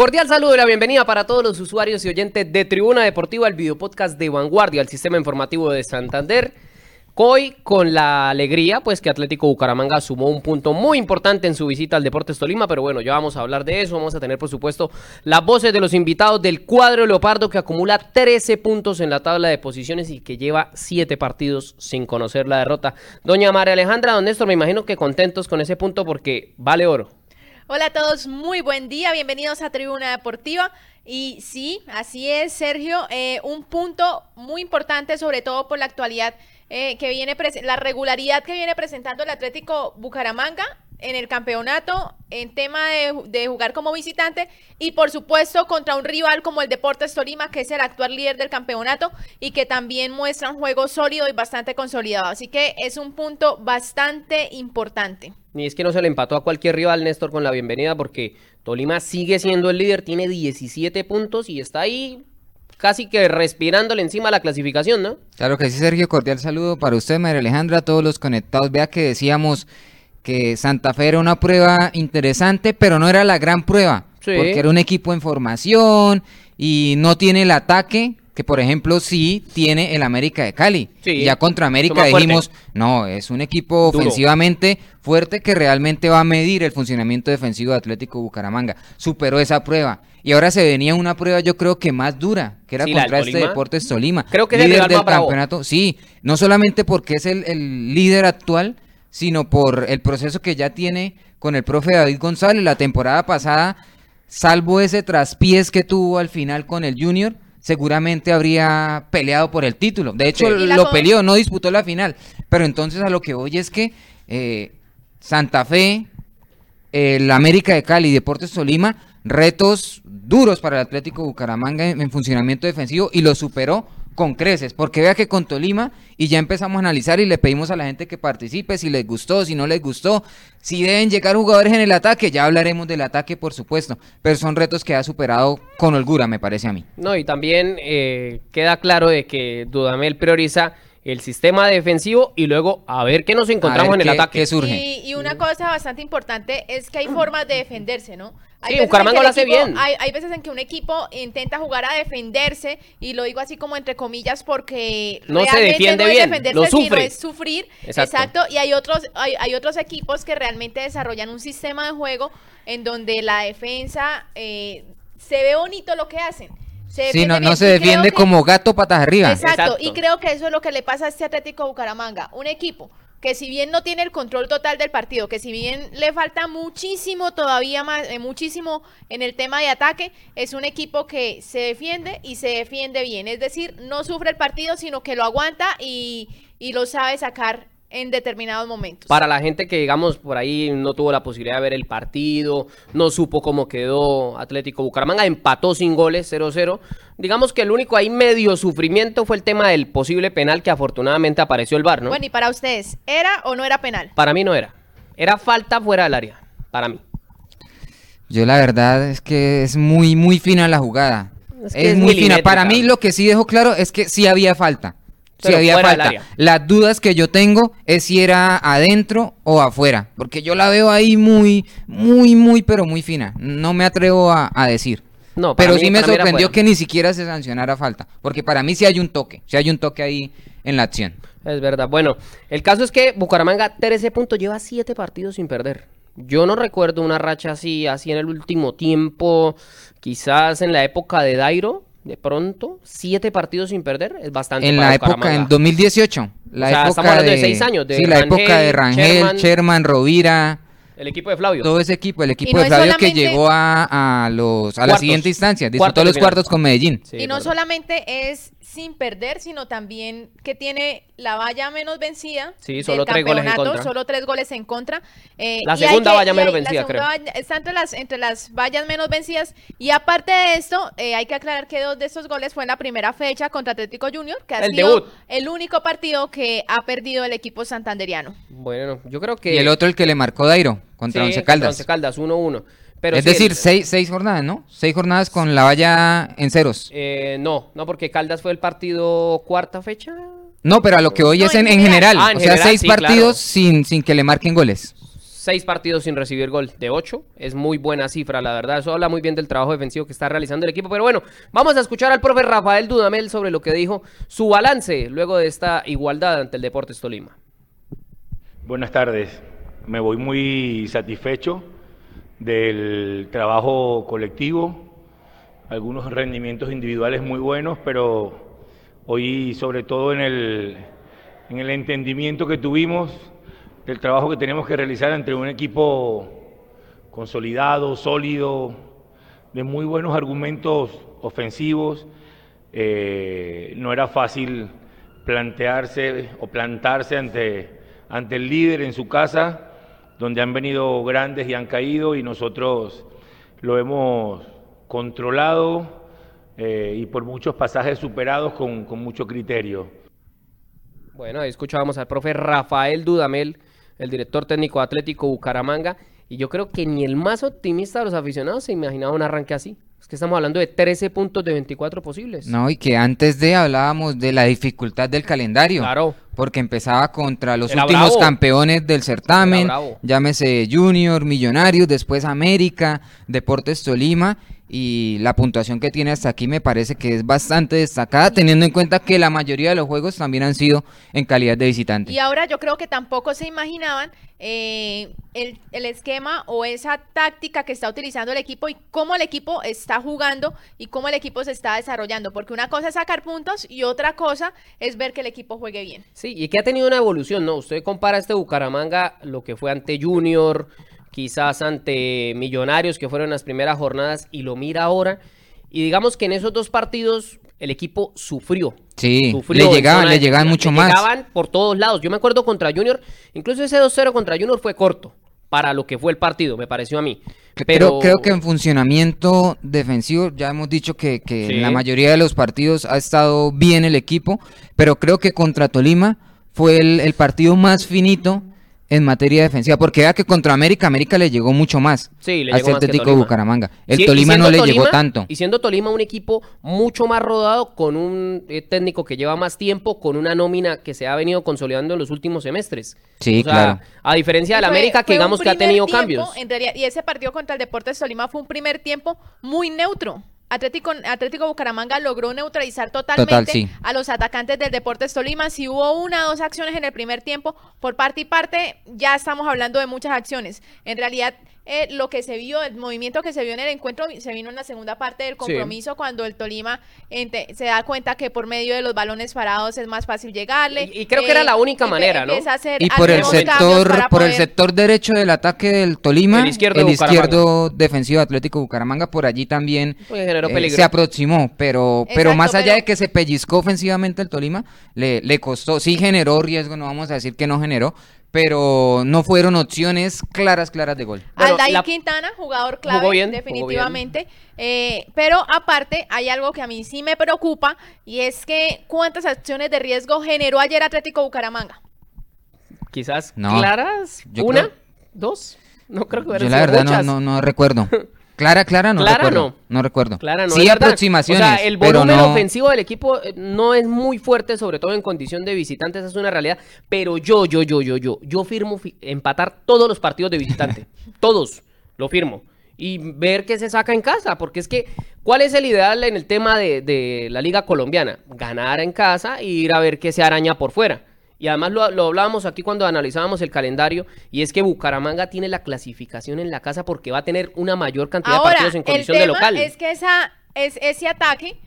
Cordial saludo y la bienvenida para todos los usuarios y oyentes de Tribuna Deportiva, el videopodcast de Vanguardia, el sistema informativo de Santander. Hoy con la alegría, pues que Atlético Bucaramanga sumó un punto muy importante en su visita al Deportes Tolima, pero bueno, ya vamos a hablar de eso, vamos a tener por supuesto las voces de los invitados del cuadro Leopardo que acumula 13 puntos en la tabla de posiciones y que lleva 7 partidos sin conocer la derrota. Doña María Alejandra, don Néstor, me imagino que contentos con ese punto porque vale oro. Hola a todos, muy buen día, bienvenidos a Tribuna Deportiva. Y sí, así es, Sergio, eh, un punto muy importante, sobre todo por la actualidad eh, que viene, la regularidad que viene presentando el Atlético Bucaramanga en el campeonato, en tema de, jugar como visitante y por supuesto contra un rival como el Deportes Tolima, que es el actual líder del campeonato y que también muestra un juego sólido y bastante consolidado. Así que es un punto bastante importante. Ni es que no se le empató a cualquier rival, Néstor, con la bienvenida, porque Tolima sigue siendo el líder, tiene 17 puntos y está ahí casi que respirándole encima la clasificación, ¿no? Claro que sí, Sergio, cordial saludo para usted, María Alejandra, a todos los conectados. Vea que decíamos que Santa Fe era una prueba interesante, pero no era la gran prueba, porque era un equipo en formación y no tiene el ataque que por ejemplo sí tiene el América de Cali. ya contra América dijimos, no, es un equipo ofensivamente fuerte que realmente va a medir el funcionamiento defensivo de Atlético Bucaramanga. Superó esa prueba. Y ahora se venía una prueba yo creo que más dura, que era contra este Deportes Tolima. Creo que es el líder del campeonato. Sí, no solamente porque es el, el líder actual, sino por el proceso que ya tiene con el profe David González. La temporada pasada, salvo ese traspiés que tuvo al final con el Junior, seguramente habría peleado por el título. De hecho, lo peleó, no disputó la final. Pero entonces a lo que voy es que eh, Santa Fe, el América de Cali y Deportes Tolima, retos duros para el Atlético Bucaramanga en funcionamiento defensivo y lo superó con creces, porque vea que con Tolima y ya empezamos a analizar y le pedimos a la gente que participe si les gustó, si no les gustó, si deben llegar jugadores en el ataque, ya hablaremos del ataque por supuesto, pero son retos que ha superado con holgura me parece a mí. No, y también eh, queda claro de que Dudamel prioriza el sistema defensivo y luego a ver qué nos encontramos en el ataque. surge. Y, una cosa bastante importante es que hay formas de defenderse, ¿no? Hay sí, Bucaramanga lo hace bien. Hay, veces en que un equipo intenta jugar a defenderse y lo digo así como entre comillas porque no se defiende no bien, es defenderse, lo sufre. es sufrir. Exacto. Y hay otros, hay, hay, otros equipos que realmente desarrollan un sistema de juego en donde la defensa eh, se ve bonito lo que hacen sí, no, no se defiende como gato patas arriba. Exacto, y creo que eso es lo que le pasa a este Atlético Bucaramanga. Un equipo que si bien no tiene el control total del partido, que si bien le falta muchísimo todavía más, eh, muchísimo en el tema de ataque, es un equipo que se defiende y se defiende bien. Es decir, no sufre el partido, sino que lo aguanta y, y lo sabe sacar en determinados momentos. Para la gente que, digamos, por ahí no tuvo la posibilidad de ver el partido, no supo cómo quedó Atlético Bucaramanga, empató sin goles 0-0. Digamos que el único ahí medio sufrimiento fue el tema del posible penal que afortunadamente apareció el VAR, ¿no? Bueno, y para ustedes, ¿era o no era penal? Para mí no era. Era falta fuera del área, para mí. Yo la verdad es que es muy, muy fina la jugada. Es, muy fina. Para mí lo que sí dejó claro es que sí había falta si había falta. Las dudas que yo tengo es si era adentro o afuera, porque yo la veo ahí muy, muy, muy, pero muy fina. No me atrevo a, decir. No, pero sí me sorprendió que ni siquiera se sancionara falta, porque para mí sí hay un toque, sí hay un toque ahí en la acción. Es verdad. Bueno, el caso es que Bucaramanga 13 puntos lleva 7 partidos sin perder. Yo no recuerdo una racha así, así en el último tiempo, quizás en la época de Dairo, de pronto, siete partidos sin perder, es bastante. En la época, en 2018, la época estamos hablando de, seis años. De sí, la época de Rangel, Sherman, Rovira. El equipo de Flavio. Todo ese equipo, el equipo de Flavio que llegó a, los, a la siguiente instancia, disputó los cuartos con Medellín. y no solamente es sin perder, sino también que tiene la valla menos vencida. Sí, solo tres goles en contra. Solo tres goles en contra. Eh, la segunda valla menos vencida, creo. está entre las, entre las vallas menos vencidas. Y aparte de esto, eh, hay que aclarar que dos de estos goles fue en la primera fecha contra Atlético Junior, que ha sido el único partido que ha perdido el equipo santanderiano. Bueno, yo creo que... Y el otro el que le marcó Dairo, contra Once Caldas. Once Caldas, 1-1 es decir, seis, seis, jornadas, ¿no? Seis jornadas con la valla en ceros. Eh, no, no, porque Caldas fue el partido cuarta fecha. No, pero a lo que hoy es en, general. Ah, o sea, seis partidos sin, sin que le marquen goles. seis partidos sin recibir gol de ocho. Es muy buena cifra, la verdad. Eso habla muy bien del trabajo defensivo que está realizando el equipo. Pero bueno, vamos a escuchar al profe Rafael Dudamel sobre lo que dijo su balance luego de esta igualdad ante el Deportes Tolima. Buenas tardes. Me voy muy satisfecho del trabajo colectivo, algunos rendimientos individuales muy buenos, pero hoy sobre todo en el, en el entendimiento que tuvimos del trabajo que tenemos que realizar entre un equipo consolidado, sólido, de muy buenos argumentos ofensivos. Eh, no era fácil plantearse o plantarse ante, ante el líder en su casa donde han venido grandes y han caído y nosotros lo hemos controlado eh, y por muchos pasajes superados con, con mucho criterio. Bueno, ahí escuchábamos al profe Rafael Dudamel, el director técnico Atlético Bucaramanga, y yo creo que ni el más optimista de los aficionados se imaginaba un arranque así. Es que estamos hablando de 13 puntos de 24 posibles. No, y que antes de hablábamos de la dificultad del calendario. Claro. Porque empezaba contra los Era últimos bravo. campeones del certamen, llámese Junior, Millonarios, después América, Deportes Tolima, y la puntuación que tiene hasta aquí me parece que es bastante destacada, teniendo en cuenta que la mayoría de los juegos también han sido en calidad de visitante. Y ahora yo creo que tampoco se imaginaban eh, el, el esquema o esa táctica que está utilizando el equipo y cómo el equipo está jugando y cómo el equipo se está desarrollando. Porque una cosa es sacar puntos y otra cosa es ver que el equipo juegue bien. Sí, y que ha tenido una evolución, ¿no? Usted compara este Bucaramanga, lo que fue ante Junior, quizás ante Millonarios, que fueron las primeras jornadas, y lo mira ahora. Y digamos que en esos dos partidos el equipo sufrió. Sí, Sufrió le llegaban, le llegaban mucho más. Llegaban por todos lados. Yo me acuerdo contra Junior, incluso ese 2-0 contra Junior fue corto para lo que fue el partido, me pareció a mí. Pero Creo, creo que en funcionamiento defensivo ya hemos dicho que, que Sí. en la mayoría de los partidos ha estado bien el equipo, pero creo que contra Tolima fue el, el partido más finito en materia defensiva, porque vea que contra América, América le llegó mucho más Sí, le al llegó más Tolima. Bucaramanga. El Sí, Tolima no le Tolima- llegó tanto. Y siendo Tolima un equipo mucho más rodado, con un eh, técnico que lleva más tiempo, con una nómina que se ha venido consolidando en los últimos semestres. Sí, O sea, claro. A diferencia de la Fue- América, que digamos que ha tenido tiempo, cambios. En realidad, y ese partido contra el Deportes Tolima fue un primer tiempo muy neutro. Atlético, Atlético Bucaramanga logró neutralizar totalmente Total, sí. a los atacantes del Deportes Tolima. Si hubo una o dos acciones en el primer tiempo, por parte y parte, ya estamos hablando de muchas acciones. En realidad, eh, lo que se vio, el movimiento que se vio en el encuentro, se vino en la segunda parte del compromiso, cuando el Tolima ente- se da cuenta que por medio de los balones parados es más fácil llegarle. Eh, Y- y creo que era la única manera, ¿no? Y por el sector, por el sector derecho del ataque del Tolima, El izquierdo de izquierdo defensivo de Atlético Bucaramanga, por allí también Pues eh, se aproximó, pero, pero Exacto, más allá pero- de que se pellizcó ofensivamente el Tolima, le, le costó, sí generó riesgo, no vamos a decir que no generó, pero no fueron opciones claras, claras de gol. Bueno, Aldair la- Quintana, jugador clave, Jugó bien, jugó definitivamente. Eh, pero aparte, hay algo que a mí sí me preocupa y es que cuántas acciones de riesgo generó ayer Atlético Bucaramanga. Quizás No. claras. Yo ¿Una? creo- ¿Dos? No creo que Yo hubieran la verdad no, no, no recuerdo. Clara, clara no Clara recuerdo. no. No recuerdo. Clara, no sí aproximaciones, O sea, el volumen no... ofensivo del equipo eh, no es muy fuerte, sobre todo en condición de visitante, esa es una realidad. Pero yo, yo, yo, yo, yo, yo firmo fi- empatar todos los partidos de visitante. todos, lo firmo. Y ver qué se saca en casa, porque es que, ¿cuál es el ideal en el tema de, de la Liga Colombiana? Ganar en casa e ir a ver qué se araña por fuera. Y además lo, lo hablábamos aquí cuando analizábamos el calendario, y es que Bucaramanga tiene la clasificación en la casa porque va a tener una mayor cantidad de Ahora, partidos en el condición de tema local. es que esa, es, ese ataque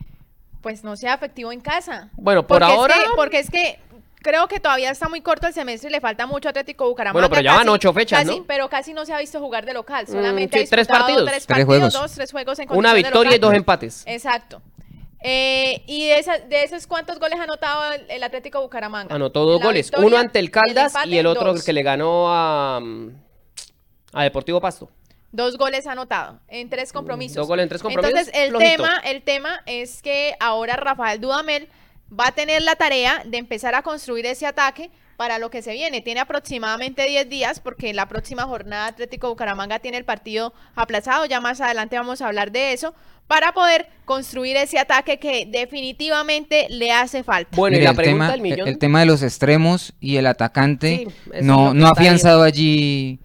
pues no sea efectivo en casa. Bueno, por Porque es ahora- que- porque es que creo que todavía está muy corto el semestre y le falta mucho a Atlético Bucaramanga. Bueno, pero ya van ocho fechas, casi- ¿no? Pero casi no se ha visto jugar de local. Mm, Solamente sí, ha tres partidos. Tres, Tres partidos, juegos. dos, tres juegos en Una condición de victoria y local. dos empates. Exacto. Eh, y de, esa- de esos, ¿cuántos goles ha anotado el, el Atlético Bucaramanga? Anotó dos goles, victoria, uno ante el Caldas y el otro dos. que le ganó a, a Deportivo Pasto. Dos goles anotado en tres compromisos. Dos goles en tres compromisos, Entonces, el flojito. tema, el tema es que ahora Rafael Dudamel va a tener la tarea de empezar a construir ese ataque para lo que se viene. Tiene aproximadamente 10 días porque la próxima jornada Atlético Bucaramanga tiene el partido aplazado. Ya más adelante vamos a hablar de eso para poder construir ese ataque que definitivamente le hace falta. Bueno, y la el pregunta tema, del millón. el tema de los extremos y el atacante Sí, no, no ahí. afianzado allí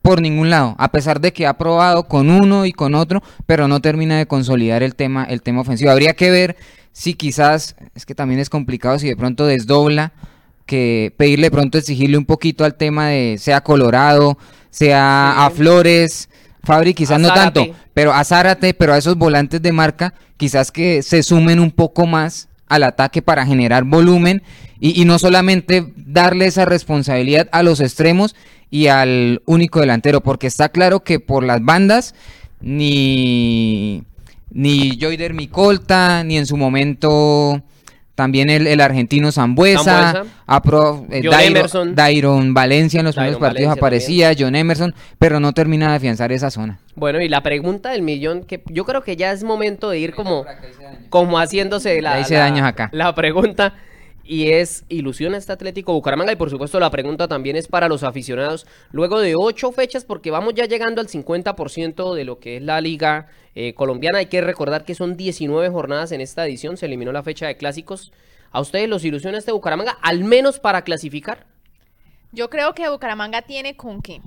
por ningún lado, a pesar de que ha probado con uno y con otro, pero no termina de consolidar el tema, el tema ofensivo. Habría que ver si quizás, es que también es complicado, si de pronto desdobla, que pedirle pronto exigirle un poquito al tema de sea Colorado, sea a Flores, Fabri quizás no tanto, pero a Zárate, pero a esos volantes de marca, quizás que se sumen un poco más al ataque para generar volumen y, y no solamente darle esa responsabilidad a los extremos, y al único delantero, porque está claro que por las bandas ni, ni Joyder Micolta, ni en su momento también el, argentino Zambuesa, eh, Dairon, Valencia en los primeros partidos aparecía, John Emerson, pero no termina de afianzar esa zona. Bueno, y la pregunta del millón, que yo creo que ya es momento de ir como, como haciéndose la, acá. la pregunta y es ilusión este Atlético Bucaramanga y por supuesto la pregunta también es para los aficionados. Luego de ocho fechas porque vamos ya llegando al 50% de lo que es la liga eh, colombiana hay que recordar que son 19 jornadas en esta edición se eliminó la fecha de clásicos. A ustedes los ilusiona este Bucaramanga al menos para clasificar yo creo que Bucaramanga tiene con qué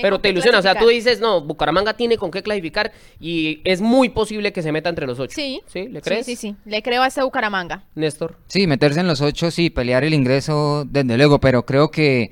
pero te ilusiona, o sea, tú dices, no, Bucaramanga tiene con qué clasificar y es muy posible que se meta entre los ocho. Sí. ¿Sí? ¿Le crees? Sí, sí, sí. Le creo a este Bucaramanga. Néstor. Sí, meterse en los ocho, sí, pelear el ingreso, desde luego, pero creo que,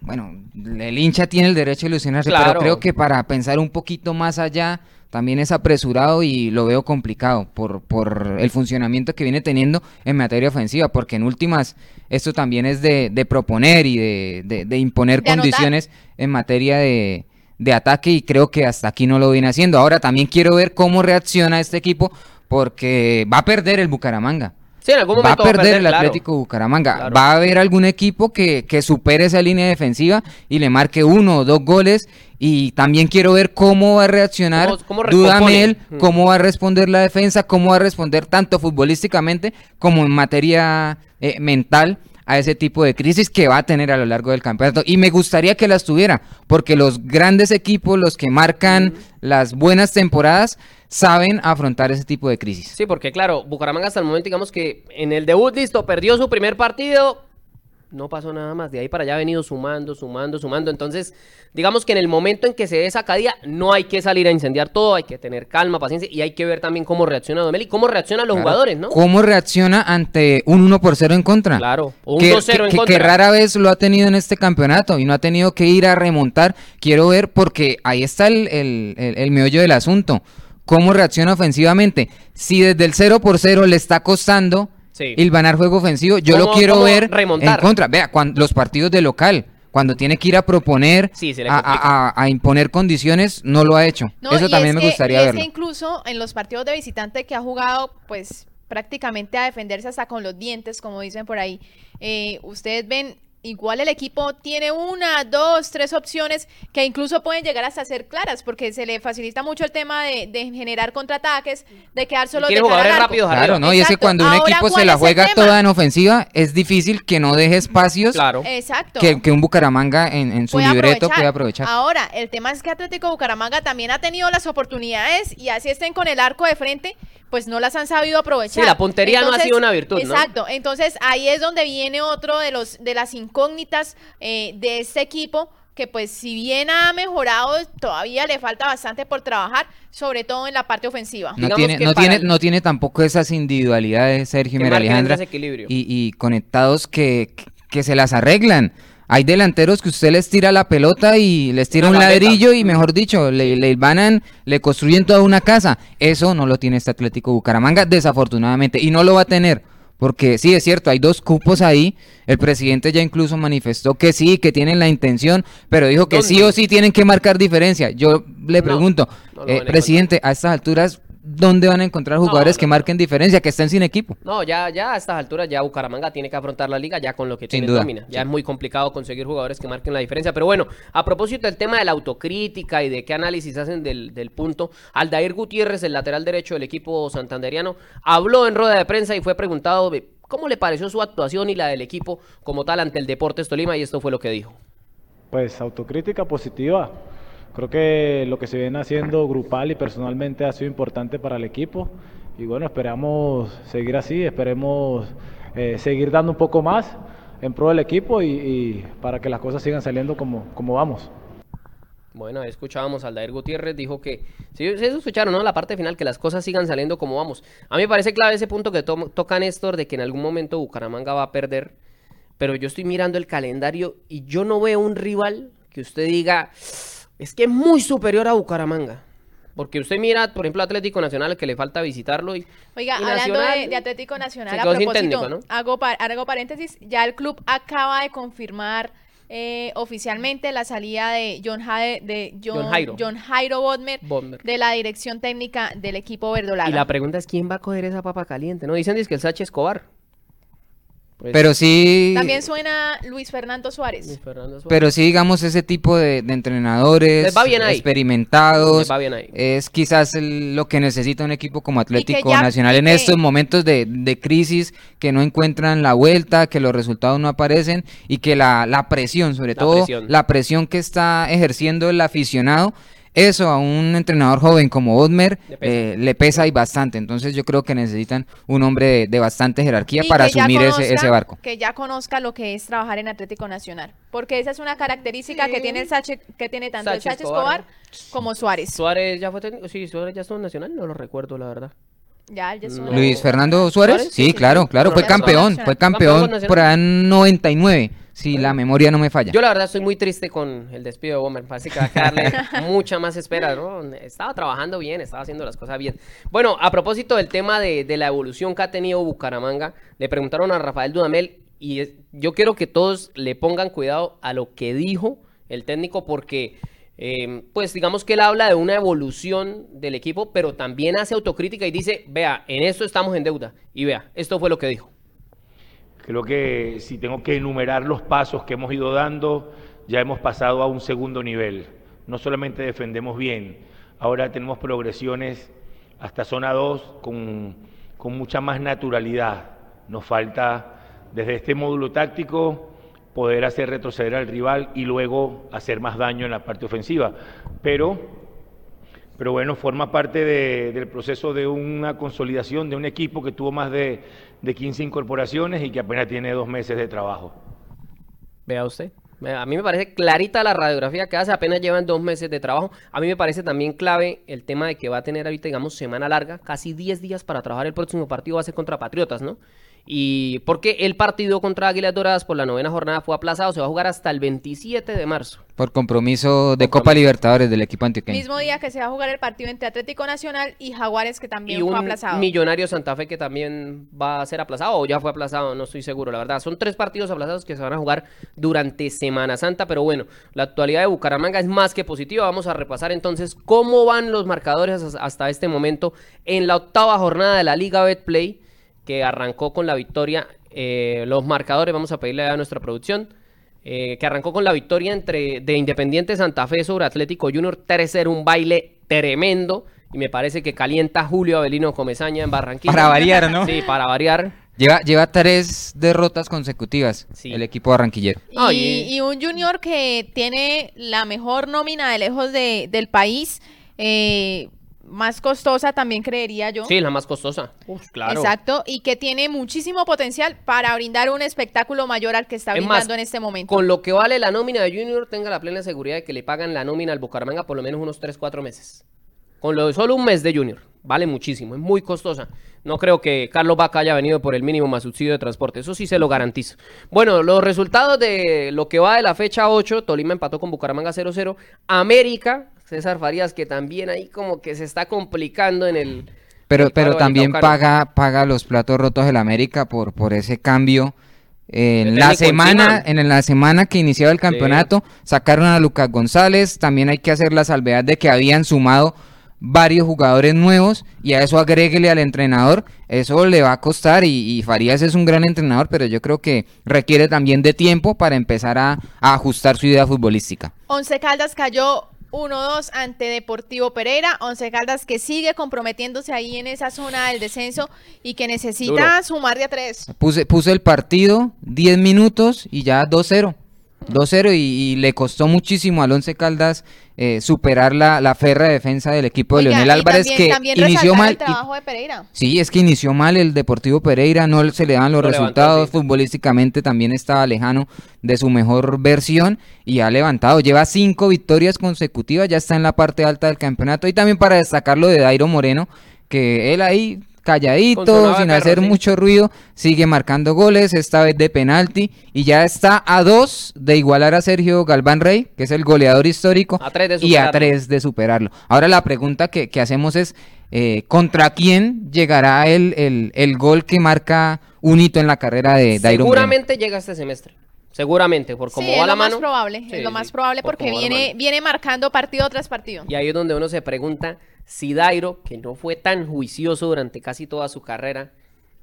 bueno, el hincha tiene el derecho a ilusionarse, pero creo que para pensar un poquito más allá también es apresurado y lo veo complicado por, por el funcionamiento que viene teniendo en materia ofensiva, porque en últimas esto también es de, proponer y de, de, imponer condiciones en materia de, ataque y creo que hasta aquí no lo viene haciendo. Ahora también quiero ver cómo reacciona este equipo porque va a perder el Bucaramanga. Sí, en algún momento va a perder, el Atlético Bucaramanga. Va a haber algún equipo que, que supere esa línea defensiva y le marque uno o dos goles. Y también quiero ver cómo va a reaccionar ¿Cómo, Dudamel, mm. cómo va a responder la defensa, cómo va a responder tanto futbolísticamente como en materia eh, mental a ese tipo de crisis que va a tener a lo largo del campeonato. Y me gustaría que las tuviera, porque los grandes equipos, los que marcan las buenas temporadas, saben afrontar ese tipo de crisis. Sí, porque claro, Bucaramanga hasta el momento, digamos que en el debut, listo, perdió su primer partido, no pasó nada más. De ahí para allá ha venido sumando, sumando, sumando. Entonces, digamos que en el momento en que se dé esa caída, no hay que salir a incendiar todo, hay que tener calma, paciencia y hay que ver también cómo reacciona Domeli, cómo reaccionan los jugadores, ¿no? ¿Cómo reacciona ante un 1 por 0 en contra? Claro, un 2-0 en contra. Que rara vez lo ha tenido en este campeonato y no ha tenido que ir a remontar. Quiero ver porque ahí está el, el, el meollo del asunto. ¿Cómo reacciona ofensivamente? Si desde el 0 por 0 le está costando Sí. ganar juego ofensivo, yo lo quiero ver en contra. Vea, cuando, los partidos de local, cuando tiene que ir a proponer, a, imponer condiciones, no lo ha hecho. Eso también me gustaría ver. incluso en los partidos de visitante que ha jugado, pues prácticamente a defenderse hasta con los dientes, como dicen por ahí. Eh, ustedes ven igual el equipo tiene una, dos, tres opciones que incluso pueden llegar hasta ser claras, porque se le facilita mucho el tema de, generar contraataques, de quedar solo de jugadores rápidos, Claro, ¿no? Y es que cuando un equipo se la juega toda en ofensiva, es difícil que no deje espacios claro. Exacto. Que, un Bucaramanga en, su libreto pueda aprovechar. Ahora, el tema es que Atlético Bucaramanga también ha tenido las oportunidades y así estén con el arco de frente, pues no las han sabido aprovechar. Sí, la puntería no ha sido una virtud, Exacto. Entonces, ahí es donde viene otro de los de las incógnitas eh, de este equipo que pues si bien ha mejorado, todavía le falta bastante por trabajar, sobre todo en la parte ofensiva. No, tiene, no, tiene, no tiene tampoco esas individualidades, Sergio y Alejandra, y, y, conectados que, que se las arreglan. Hay delanteros que usted les tira la pelota y les tira un ladrillo y mejor dicho, le, le van le construyen toda una casa. Eso no lo tiene este Atlético Bucaramanga, desafortunadamente, y no lo va a tener. Porque sí, es cierto, hay dos cupos ahí. El presidente ya incluso manifestó que sí, que tienen la intención, pero dijo que sí o sí tienen que marcar diferencia. Yo le pregunto, eh, presidente, a estas alturas, ¿dónde van a encontrar jugadores que marquen diferencia, que estén sin equipo? No, ya, ya a estas alturas ya Bucaramanga tiene que afrontar la liga ya con lo que tiene nómina. Ya es muy complicado conseguir jugadores que marquen la diferencia. Pero bueno, a propósito del tema de la autocrítica y de qué análisis hacen del, del punto, Aldair Gutiérrez, el lateral derecho del equipo santanderiano, habló en rueda de prensa y fue preguntado cómo le pareció su actuación y la del equipo como tal ante el Deportes Tolima y esto fue lo que dijo. Pues autocrítica positiva Creo que lo que se viene haciendo grupal y personalmente ha sido importante para el equipo y bueno, esperamos seguir así, esperemos eh, seguir dando un poco más en pro del equipo y, para que las cosas sigan saliendo como, como vamos. Bueno, ahí escuchábamos a Aldair Gutiérrez, dijo que, sí, sí escucharon, ¿no? La parte final, que las cosas sigan saliendo como vamos. A mí me parece clave ese punto que to- toca Néstor, de que en algún momento Bucaramanga va a perder, pero yo estoy mirando el calendario y yo no veo un rival que usted diga, es que es muy superior a Bucaramanga. Porque usted mira, por ejemplo, Atlético Nacional, que le falta visitarlo y... Oiga, y hablando de, de Atlético Nacional, se a propósito, técnico, ¿no? hago, pa- hago paréntesis, ya el club acaba de confirmar eh, oficialmente la salida de John, Jade- de John, John Jairo. John Jairo Bodmer, Bodmer. de la dirección técnica del equipo verdolaga. Y la pregunta es, ¿quién va a coger esa papa caliente? No, dicen que el Sachi Escobar. Pues, Pero sí, También suena Luis Fernando Suárez. Luis Fernando Suárez. pero sí digamos ese tipo de, de entrenadores va bien ahí. experimentados. Les va bien ahí. Es quizás el- lo que necesita un equipo como Atlético ya- Nacional en que- estos momentos de, de crisis, que no encuentran la vuelta, que los resultados no aparecen y que la, la presión, sobre La todo presión. la presión que está ejerciendo el aficionado, eso a un entrenador joven como Odmer Le pesa. eh, le pesa y bastante. Entonces yo creo que necesitan un hombre de, de bastante jerarquía Y para asumir ese, conozca- ese barco. Que ya conozca lo que es trabajar en Atlético Nacional. Porque esa es una característica que tiene el Sache, que tiene tanto el Sache Sache Escobar, Escobar, como Suárez. Suárez ya fue técnico, sí, Suárez ya estuvo en Nacional, no lo recuerdo, la verdad. Ya, ya Luis Fernando Suárez, Suárez, sí, sí, claro, sí. claro, fue campeón, fue. Campeón campeón por allá en 99, si la memoria no me falla. Yo la verdad estoy muy triste con el despido de Bomber, parece que va a quedarle mucha más espera, ¿no? Estaba trabajando bien, estaba haciendo las cosas bien. Bueno, a propósito del tema de, de la evolución que ha tenido Bucaramanga, le preguntaron a Rafael Dudamel y es- yo quiero que todos le pongan cuidado a lo que dijo el técnico porque... eh, pues digamos que él habla de una evolución del equipo, pero también hace autocrítica y dice, vea, en esto estamos en deuda. Y vea, esto fue lo que dijo. Creo que si tengo que enumerar los pasos que hemos ido dando, ya hemos pasado a un segundo nivel. No solamente defendemos bien, ahora tenemos progresiones hasta zona 2 con, con mucha más naturalidad. Nos falta desde este módulo táctico poder hacer retroceder al rival y luego hacer más daño en la parte ofensiva. Pero pero bueno, forma parte de- del proceso de una consolidación de un equipo que tuvo más de, de 15 incorporaciones y que apenas tiene dos meses de trabajo. Vea usted. A mí me parece clarita la radiografía que hace, apenas llevan dos meses de trabajo. A mí me parece también clave el tema de que va a tener ahorita, digamos, semana larga, casi 10 días para trabajar. El próximo partido va a ser contra Patriotas, ¿no? Y porque el partido contra Águilas Doradas por la novena jornada fue aplazado, se va a jugar hasta el 27 de marzo. Por compromiso de Copa Libertadores del equipo antioqueño. Mismo día que se va a jugar el partido entre Atlético Nacional y Jaguares, que también Y fue un aplazado. Millonario Santa Fe que también va a ser aplazado o ya fue aplazado, no estoy seguro, la verdad. Son tres partidos aplazados que se van a jugar durante Semana Santa, pero bueno, la actualidad de Bucaramanga es más que positiva. Vamos a repasar entonces cómo van los marcadores has- hasta este momento en la octava jornada de la Liga Betplay, que arrancó con la victoria. eh, los marcadores, vamos a pedirle a nuestra producción. eh, que arrancó con la victoria entre de Independiente Santa Fe sobre Atlético Junior 3-0, un baile tremendo y me parece que calienta Julio Avelino Comesaña en Barranquilla. Para variar, ¿no? Sí, para variar. Lleva, lleva tres derrotas consecutivas Sí. el equipo barranquillero. Y, y- y un junior que tiene la mejor nómina de lejos de- del país, eh, más costosa también creería yo. Sí, la más costosa. Uf, claro. Exacto, y que tiene muchísimo potencial para brindar un espectáculo mayor al que está Es brindando más, en este momento. Con lo que vale la nómina de Junior, tenga la plena seguridad de que le pagan la nómina al Bucaramanga por lo menos unos 3, 4 meses. Con lo de solo un mes de Junior. Vale muchísimo, es muy costosa. No creo que Carlos Vaca haya venido por el mínimo más subsidio de transporte. Eso sí se lo garantizo. Bueno, los resultados de lo que va de la fecha 8. Tolima empató con Bucaramanga 0-0. América, César Farías, que también ahí como que se está complicando en el... Pero, el pero también paga, paga los platos rotos del América por, por ese cambio. En la semana, en la semana que iniciaba el campeonato, sacaron a Lucas González. También hay que hacer la salvedad de que habían sumado varios jugadores nuevos y a eso agréguele al entrenador, eso le va a costar y, y Farías es un gran entrenador, pero yo creo que requiere también de tiempo para empezar a, a ajustar su idea futbolística. Once Caldas cayó 1-2 ante Deportivo Pereira. Once Caldas que sigue comprometiéndose ahí en esa zona del descenso y que necesita Duro. sumar de a tres. Puse, puse el partido 10 minutos y ya 2-0. 2-0 y, y le costó muchísimo al Once Caldas eh, superar la, la férrea defensa del equipo de Leonel Álvarez también- que también inició mal. el trabajo de Pereira. Sí, es que inició mal el Deportivo Pereira, no se le dan los Lo levantó, resultados, sí. futbolísticamente también estaba lejano de su mejor versión y ha levantado, lleva cinco victorias consecutivas, ya está en la parte alta del campeonato y también para destacar lo de Dairo Moreno, que él ahí calladito, sin hacer sí. mucho ruido, sigue marcando goles, esta vez de penalti y ya está a dos de igualar a Sergio Galván Rey, que es el goleador histórico, A tres de y a tres de superarlo. Ahora la pregunta que, que hacemos es, eh, ¿contra quién llegará el, el, el gol que marca un hito en la carrera de Dairo Moreno? Seguramente llega este semestre. Seguramente, por cómo sí, va es la lo más mano. probable, Sí, es lo más probable por porque cómo va la viene, viene marcando partido tras partido. Y ahí es donde uno se pregunta si Dairo, que no fue tan juicioso durante casi toda su carrera,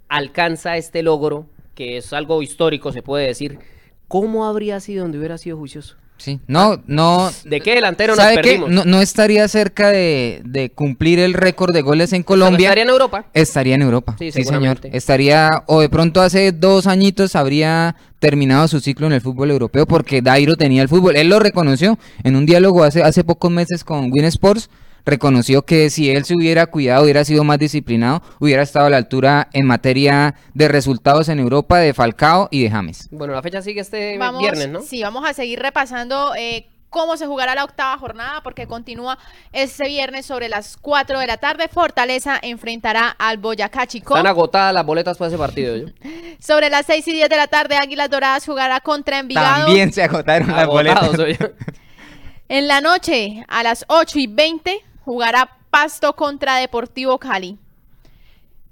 alcanza este logro, que es algo histórico, se puede decir. ¿Cómo habría sido donde hubiera sido juicioso? Sí, no, no. ¿De qué delantero nos perdimos? No, no estaría cerca de, de cumplir el récord de goles en Colombia. ¿Estaría en Europa? Estaría en Europa. Sí, Sí, señor. Estaría, o de pronto hace dos añitos habría terminado su ciclo en el fútbol europeo porque Dairo tenía el fútbol. Él lo reconoció en un diálogo hace, hace pocos meses con Win Sports. Reconoció que si él se hubiera cuidado, hubiera sido más disciplinado, hubiera estado a la altura en materia de resultados en Europa de Falcao y de James. Bueno, la fecha sigue este Vamos, viernes, ¿no? Sí, vamos a seguir repasando eh, cómo se jugará la octava jornada porque continúa este viernes sobre las 4 de la tarde. Fortaleza enfrentará al Boyacá Chico. Están agotadas las boletas para ese partido. ¿yo? Sobre las 6 y 10 de la tarde, Águilas Doradas jugará contra Envigado. También se agotaron las boletas. En la noche, a las 8 y 20, jugará Pasto contra Deportivo Cali.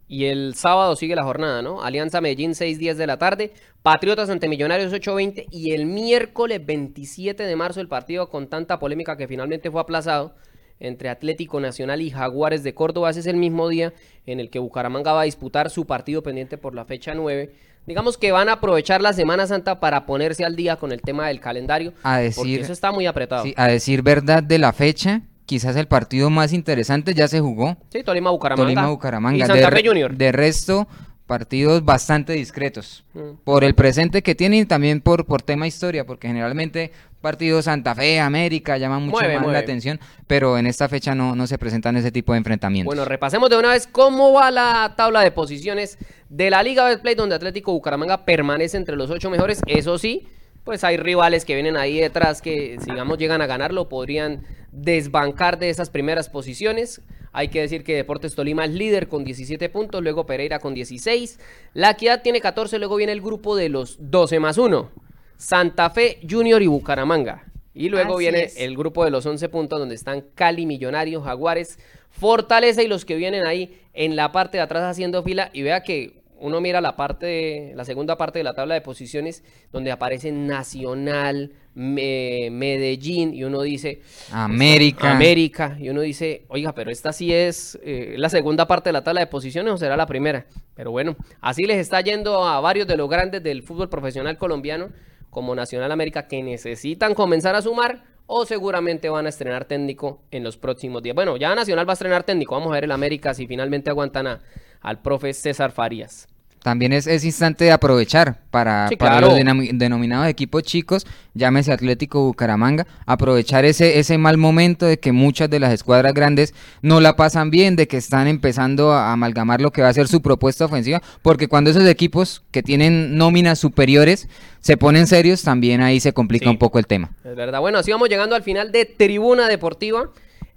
Y el sábado sigue la jornada, ¿no? Alianza Medellín 6-10 de la tarde, Patriotas ante Millonarios 8-20 y el miércoles 27 de marzo el partido con tanta polémica que finalmente fue aplazado entre Atlético Nacional y Jaguares de Córdoba. Ese es el mismo día en el que Bucaramanga va a disputar su partido pendiente por la fecha 9. Digamos que van a aprovechar la Semana Santa para ponerse al día con el tema del calendario. A porque decir- eso está muy apretado. Sí, a decir verdad de la fecha, quizás el partido más interesante ya se jugó. Tolima Bucaramanga. Tolima Bucaramanga. Y de, Santa Fe re- Junior. de resto, partidos bastante discretos. Mm. Por el presente que tienen y también por, por tema historia, porque generalmente partidos Santa Fe, América llaman mucho Mueve, más mueve. la atención, pero en esta fecha no, no se presentan ese tipo de enfrentamientos. Bueno, repasemos de una vez cómo va la tabla de posiciones de la Liga Betplay, donde Atlético Bucaramanga permanece entre los ocho mejores. Eso sí, pues hay rivales que vienen ahí detrás que, si digamos, llegan a ganarlo, podrían desbancar de esas primeras posiciones. Hay que decir que Deportes Tolima es líder con 17 puntos, luego Pereira con 16. La Equidad tiene 14, luego viene el grupo de los 12 más 1. Santa Fe, Junior y Bucaramanga. Y luego Así viene es. el grupo de los 11 puntos donde están Cali, Millonarios, Jaguares, Fortaleza y los que vienen ahí en la parte de atrás haciendo fila. Y vea que uno mira la parte, la segunda parte de la tabla de posiciones donde aparecen Nacional, Me- Medellín y uno dice América. América y uno dice, oiga, pero esta sí es eh, la segunda parte de la tabla de posiciones o será la primera. Pero bueno, así les está yendo a varios de los grandes del fútbol profesional colombiano como Nacional América que necesitan comenzar a sumar o seguramente van a estrenar técnico en los próximos días. Bueno, ya Nacional va a estrenar técnico, vamos a ver el América si finalmente aguantan a- al profe César Farías. También es, es instante de aprovechar para, Sí, para claro. los denomi- denominados equipos chicos, llámese Atlético Bucaramanga, aprovechar ese, ese mal momento de que muchas de las escuadras grandes no la pasan bien, de que están empezando a amalgamar lo que va a ser su propuesta ofensiva, porque cuando esos equipos que tienen nóminas superiores se ponen serios, también ahí se complica Sí. un poco el tema. Es verdad. Bueno, así vamos llegando al final de Tribuna Deportiva.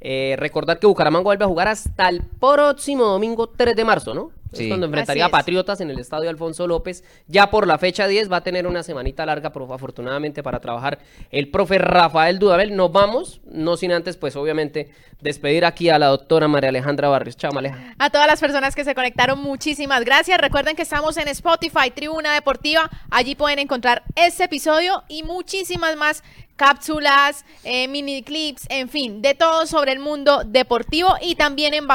Eh, recordar que Bucaramanga vuelve a jugar hasta el próximo domingo 3 de marzo, ¿no? Sí. Es cuando enfrentaría a. Patriotas en el estadio Alfonso López. Ya por la fecha 10 va a tener una semanita larga, pero afortunadamente para trabajar el profe Rafael Dudabel. Nos vamos, no sin antes, pues obviamente, despedir aquí a la doctora María Alejandra Barrios. Chao, Maleja. A todas las personas que se conectaron, muchísimas gracias. Recuerden que estamos en Spotify, Tribuna Deportiva. Allí pueden encontrar este episodio y muchísimas más cápsulas, eh, mini clips, en fin, de todo sobre el mundo deportivo y también en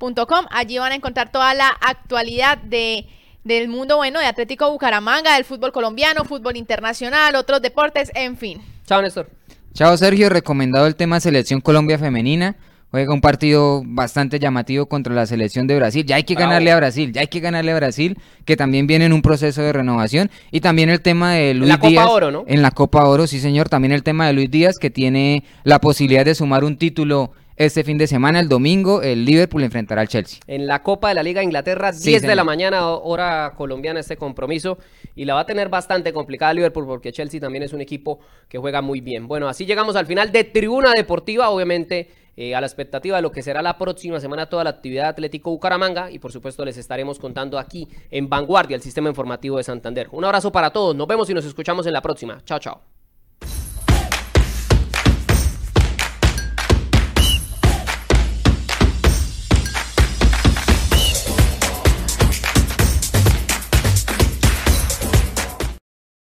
vanguardia.com. Allí van a encontrar toda la actualidad de del mundo bueno de Atlético Bucaramanga, del fútbol colombiano, fútbol internacional, otros deportes, en fin. Chao, Néstor. Chao Sergio, recomendado el tema Selección Colombia Femenina. juega un partido bastante llamativo contra la selección de Brasil. Ya hay que Bravo. ganarle a Brasil, ya hay que ganarle a Brasil, que también viene en un proceso de renovación. Y también el tema de Luis la Copa Díaz. Oro, ¿no? En la Copa Oro, sí señor. También el tema de Luis Díaz, que tiene la posibilidad de sumar un título este fin de semana. El domingo, el Liverpool enfrentará al Chelsea. En la Copa de la Liga de Inglaterra, Sí, 10 de la mañana, hora colombiana, este compromiso. Y la va a tener bastante complicada Liverpool porque Chelsea también es un equipo que juega muy bien. Bueno, así llegamos al final de Tribuna Deportiva, obviamente eh, a la expectativa de lo que será la próxima semana toda la actividad Atlético Bucaramanga. Y por supuesto les estaremos contando aquí en Vanguardia, el sistema informativo de Santander. Un abrazo para todos, nos vemos y nos escuchamos en la próxima. Chao, chao.